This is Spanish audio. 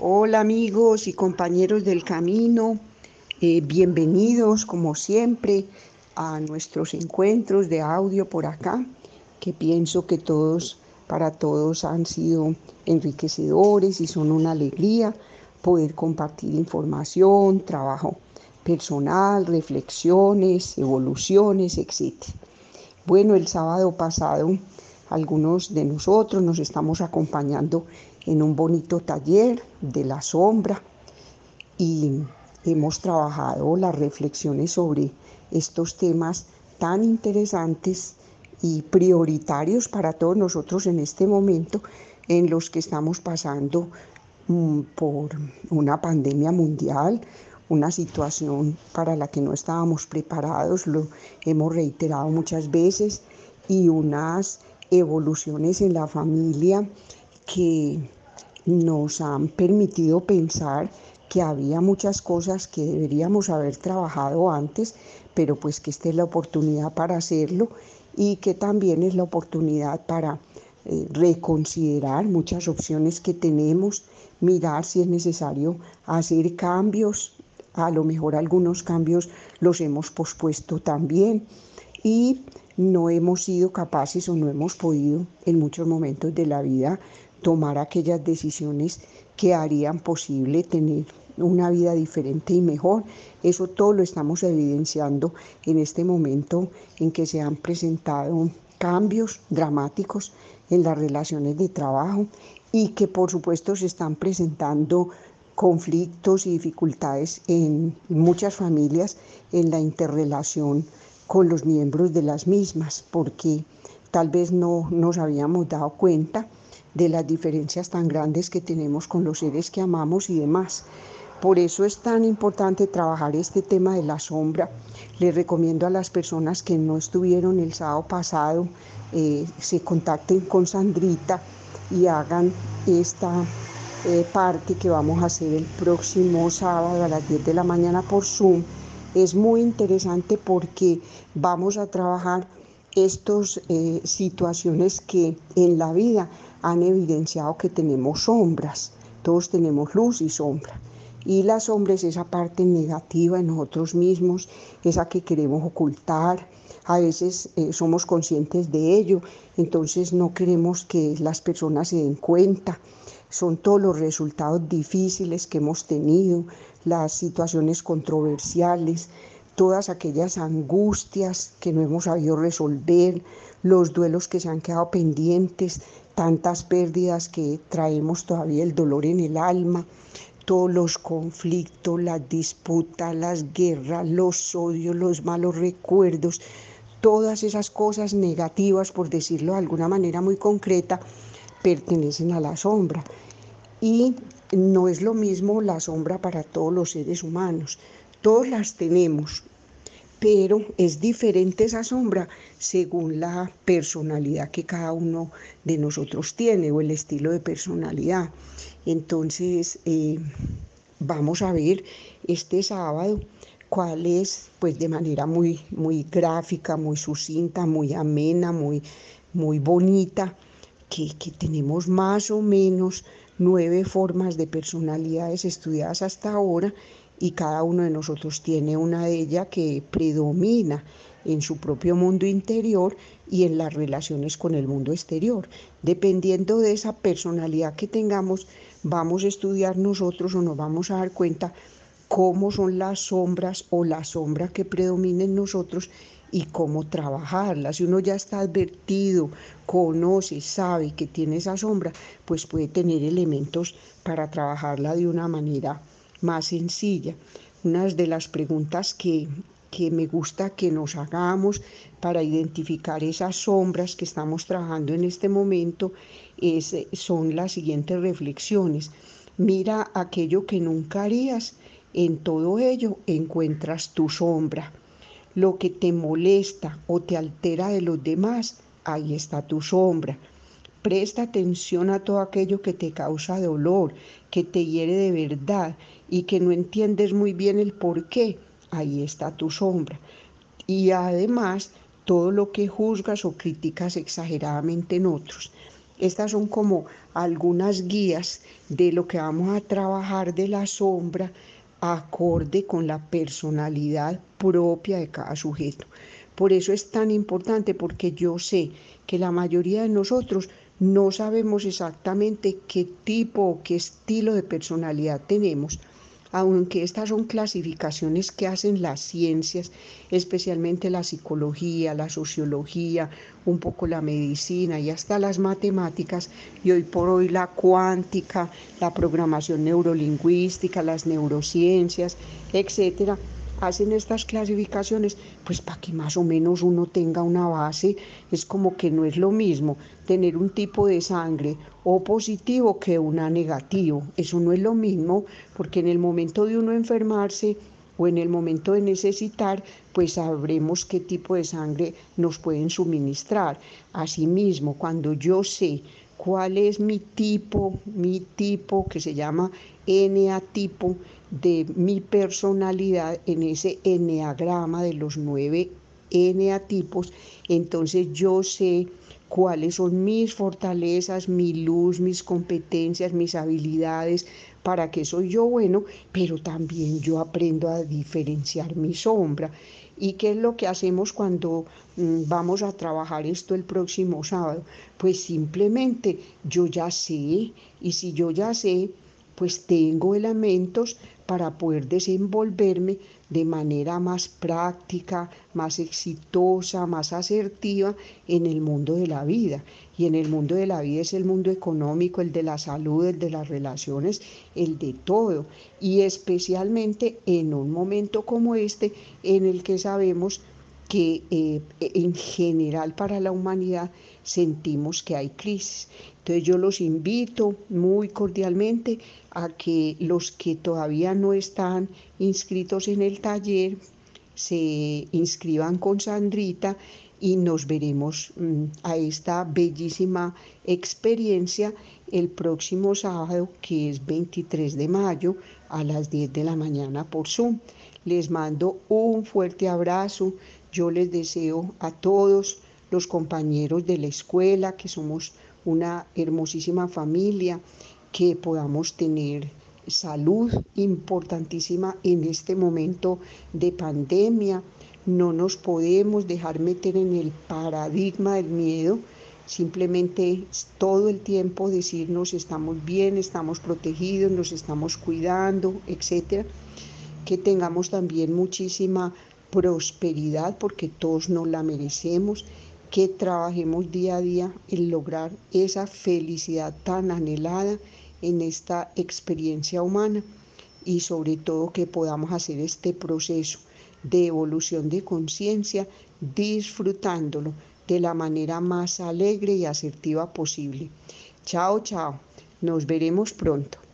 Hola amigos y compañeros del camino, eh, bienvenidos como siempre a nuestros encuentros de audio por acá, que pienso que todos, para todos han sido enriquecedores y son una alegría poder compartir información, trabajo personal, reflexiones, evoluciones, etc. Bueno, el sábado pasado algunos de nosotros nos estamos acompañando en un bonito taller de la sombra y hemos trabajado las reflexiones sobre estos temas tan interesantes y prioritarios para todos nosotros en este momento en los que estamos pasando mm, por una pandemia mundial, una situación para la que no estábamos preparados, lo hemos reiterado muchas veces, y unas evoluciones en la familia que nos han permitido pensar que había muchas cosas que deberíamos haber trabajado antes, pero pues que esta es la oportunidad para hacerlo y que también es la oportunidad para eh, reconsiderar muchas opciones que tenemos, mirar si es necesario hacer cambios, a lo mejor algunos cambios los hemos pospuesto también y no hemos sido capaces o no hemos podido en muchos momentos de la vida tomar aquellas decisiones que harían posible tener una vida diferente y mejor. Eso todo lo estamos evidenciando en este momento en que se han presentado cambios dramáticos en las relaciones de trabajo y que por supuesto se están presentando conflictos y dificultades en muchas familias en la interrelación con los miembros de las mismas, porque tal vez no nos habíamos dado cuenta de las diferencias tan grandes que tenemos con los seres que amamos y demás. Por eso es tan importante trabajar este tema de la sombra. Les recomiendo a las personas que no estuvieron el sábado pasado, eh, se contacten con Sandrita y hagan esta eh, parte que vamos a hacer el próximo sábado a las 10 de la mañana por Zoom es muy interesante porque vamos a trabajar estas eh, situaciones que en la vida han evidenciado que tenemos sombras, todos tenemos luz y sombra. Y la sombra es esa parte negativa en nosotros mismos, esa que queremos ocultar. A veces eh, somos conscientes de ello, entonces no queremos que las personas se den cuenta. Son todos los resultados difíciles que hemos tenido, las situaciones controversiales, todas aquellas angustias que no hemos sabido resolver, los duelos que se han quedado pendientes, tantas pérdidas que traemos todavía el dolor en el alma, todos los conflictos, las disputas, las guerras, los odios, los malos recuerdos, todas esas cosas negativas, por decirlo de alguna manera muy concreta, pertenecen a la sombra. Y no es lo mismo la sombra para todos los seres humanos. Todos las tenemos, pero es diferente esa sombra según la personalidad que cada uno de nosotros tiene o el estilo de personalidad. Entonces, eh, vamos a ver este sábado cuál es, pues de manera muy, muy gráfica, muy sucinta, muy amena, muy, muy bonita, que, que tenemos más o menos nueve formas de personalidades estudiadas hasta ahora y cada uno de nosotros tiene una de ellas que predomina en su propio mundo interior y en las relaciones con el mundo exterior. Dependiendo de esa personalidad que tengamos, vamos a estudiar nosotros o nos vamos a dar cuenta cómo son las sombras o la sombra que predomina en nosotros y cómo trabajarla. Si uno ya está advertido, conoce, sabe que tiene esa sombra, pues puede tener elementos para trabajarla de una manera más sencilla. Una de las preguntas que, que me gusta que nos hagamos para identificar esas sombras que estamos trabajando en este momento es, son las siguientes reflexiones. Mira aquello que nunca harías, en todo ello encuentras tu sombra lo que te molesta o te altera de los demás, ahí está tu sombra. Presta atención a todo aquello que te causa dolor, que te hiere de verdad y que no entiendes muy bien el por qué, ahí está tu sombra. Y además, todo lo que juzgas o criticas exageradamente en otros. Estas son como algunas guías de lo que vamos a trabajar de la sombra acorde con la personalidad propia de cada sujeto. Por eso es tan importante porque yo sé que la mayoría de nosotros no sabemos exactamente qué tipo o qué estilo de personalidad tenemos aunque estas son clasificaciones que hacen las ciencias, especialmente la psicología, la sociología, un poco la medicina y hasta las matemáticas, y hoy por hoy la cuántica, la programación neurolingüística, las neurociencias, etcétera, hacen estas clasificaciones, pues para que más o menos uno tenga una base, es como que no es lo mismo tener un tipo de sangre o positivo que una negativo. Eso no es lo mismo, porque en el momento de uno enfermarse o en el momento de necesitar, pues sabremos qué tipo de sangre nos pueden suministrar. Asimismo, cuando yo sé cuál es mi tipo, mi tipo que se llama NA tipo de mi personalidad en ese eneagrama de los nueve NA tipos, entonces yo sé cuáles son mis fortalezas, mi luz, mis competencias, mis habilidades, para qué soy yo bueno, pero también yo aprendo a diferenciar mi sombra. ¿Y qué es lo que hacemos cuando mm, vamos a trabajar esto el próximo sábado? Pues simplemente yo ya sé, y si yo ya sé, pues tengo elementos para poder desenvolverme de manera más práctica, más exitosa, más asertiva en el mundo de la vida. Y en el mundo de la vida es el mundo económico, el de la salud, el de las relaciones, el de todo. Y especialmente en un momento como este en el que sabemos que eh, en general para la humanidad sentimos que hay crisis. Entonces yo los invito muy cordialmente a que los que todavía no están inscritos en el taller se inscriban con Sandrita y nos veremos mm, a esta bellísima experiencia el próximo sábado que es 23 de mayo a las 10 de la mañana por Zoom. Les mando un fuerte abrazo. Yo les deseo a todos los compañeros de la escuela, que somos una hermosísima familia, que podamos tener salud importantísima en este momento de pandemia. No nos podemos dejar meter en el paradigma del miedo, simplemente todo el tiempo decirnos estamos bien, estamos protegidos, nos estamos cuidando, etcétera. Que tengamos también muchísima prosperidad porque todos nos la merecemos, que trabajemos día a día en lograr esa felicidad tan anhelada en esta experiencia humana y sobre todo que podamos hacer este proceso de evolución de conciencia disfrutándolo de la manera más alegre y asertiva posible. Chao, chao. Nos veremos pronto.